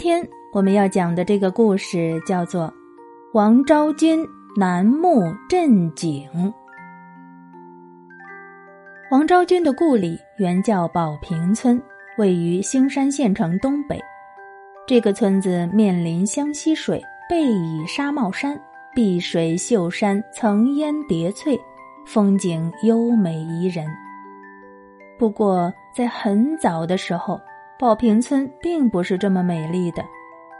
天我们要讲的这个故事叫做《王昭君楠木镇井》。王昭君的故里原叫宝平村，位于兴山县城东北。这个村子面临湘西水，背倚沙帽山，碧水秀山，层烟叠翠，风景优美宜人。不过，在很早的时候，宝平村并不是这么美丽的。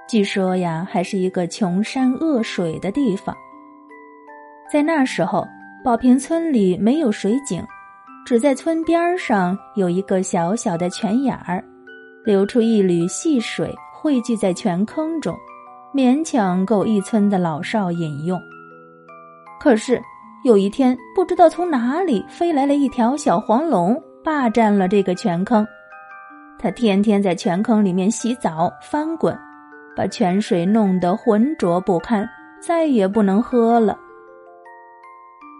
据说呀，还是一个穷山恶水的地方。在那时候，宝平村里没有水井。只在村边上有一个小小的泉眼儿，流出一缕细水，汇聚在泉坑中，勉强够一村的老少饮用。可是有一天，不知道从哪里飞来了一条小黄龙，霸占了这个泉坑。他天天在泉坑里面洗澡翻滚，把泉水弄得浑浊不堪，再也不能喝了。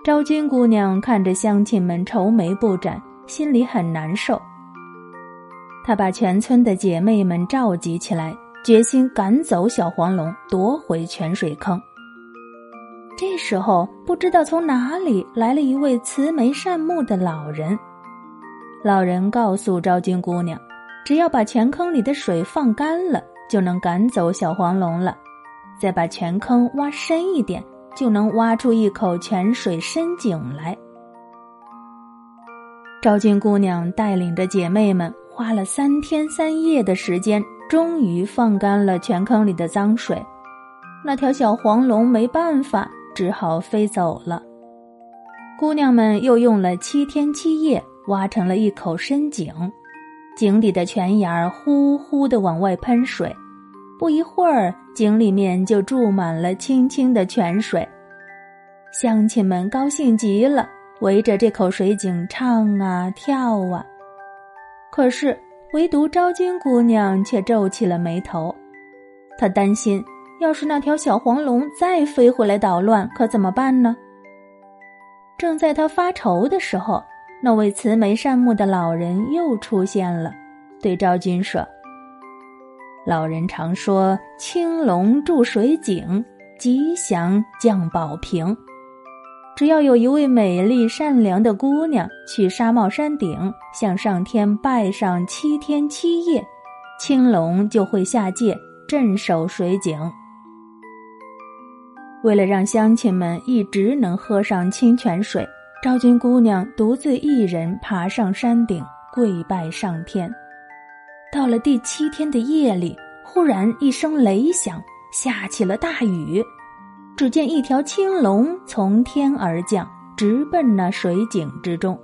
昭君姑娘看着乡亲们愁眉不展，心里很难受。她把全村的姐妹们召集起来，决心赶走小黄龙，夺回泉水坑。这时候，不知道从哪里来了一位慈眉善目的老人。老人告诉昭君姑娘，只要把泉坑里的水放干了，就能赶走小黄龙了。再把泉坑挖深一点。就能挖出一口泉水深井来。昭君姑娘带领着姐妹们，花了三天三夜的时间，终于放干了泉坑里的脏水。那条小黄龙没办法，只好飞走了。姑娘们又用了七天七夜，挖成了一口深井，井底的泉眼儿呼呼的往外喷水。不一会儿，井里面就注满了清清的泉水，乡亲们高兴极了，围着这口水井唱啊跳啊。可是，唯独昭君姑娘却皱起了眉头，她担心，要是那条小黄龙再飞回来捣乱，可怎么办呢？正在她发愁的时候，那位慈眉善目的老人又出现了，对昭君说。老人常说：“青龙筑水井，吉祥降宝瓶。”只要有一位美丽善良的姑娘去沙帽山顶向上天拜上七天七夜，青龙就会下界镇守水井。为了让乡亲们一直能喝上清泉水，昭君姑娘独自一人爬上山顶跪拜上天。到了第七天的夜里，忽然一声雷响，下起了大雨。只见一条青龙从天而降，直奔那水井之中。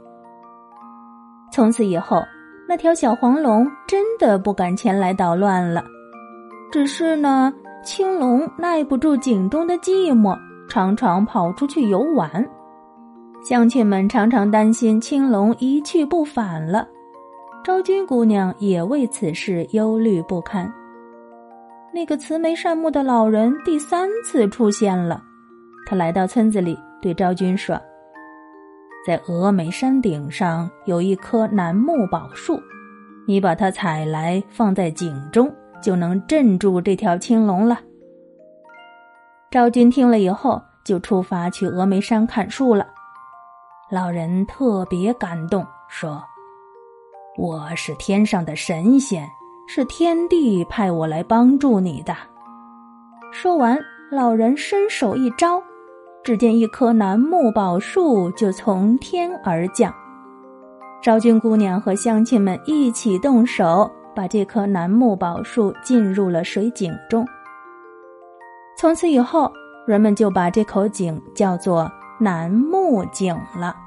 从此以后，那条小黄龙真的不敢前来捣乱了。只是呢，青龙耐不住井中的寂寞，常常跑出去游玩。乡亲们常常担心青龙一去不返了。昭君姑娘也为此事忧虑不堪。那个慈眉善目的老人第三次出现了，他来到村子里，对昭君说：“在峨眉山顶上有一棵楠木宝树，你把它采来放在井中，就能镇住这条青龙了。”昭君听了以后，就出发去峨眉山砍树了。老人特别感动，说。我是天上的神仙，是天帝派我来帮助你的。说完，老人伸手一招，只见一棵楠木宝树就从天而降。昭君姑娘和乡亲们一起动手，把这棵楠木宝树进入了水井中。从此以后，人们就把这口井叫做楠木井了。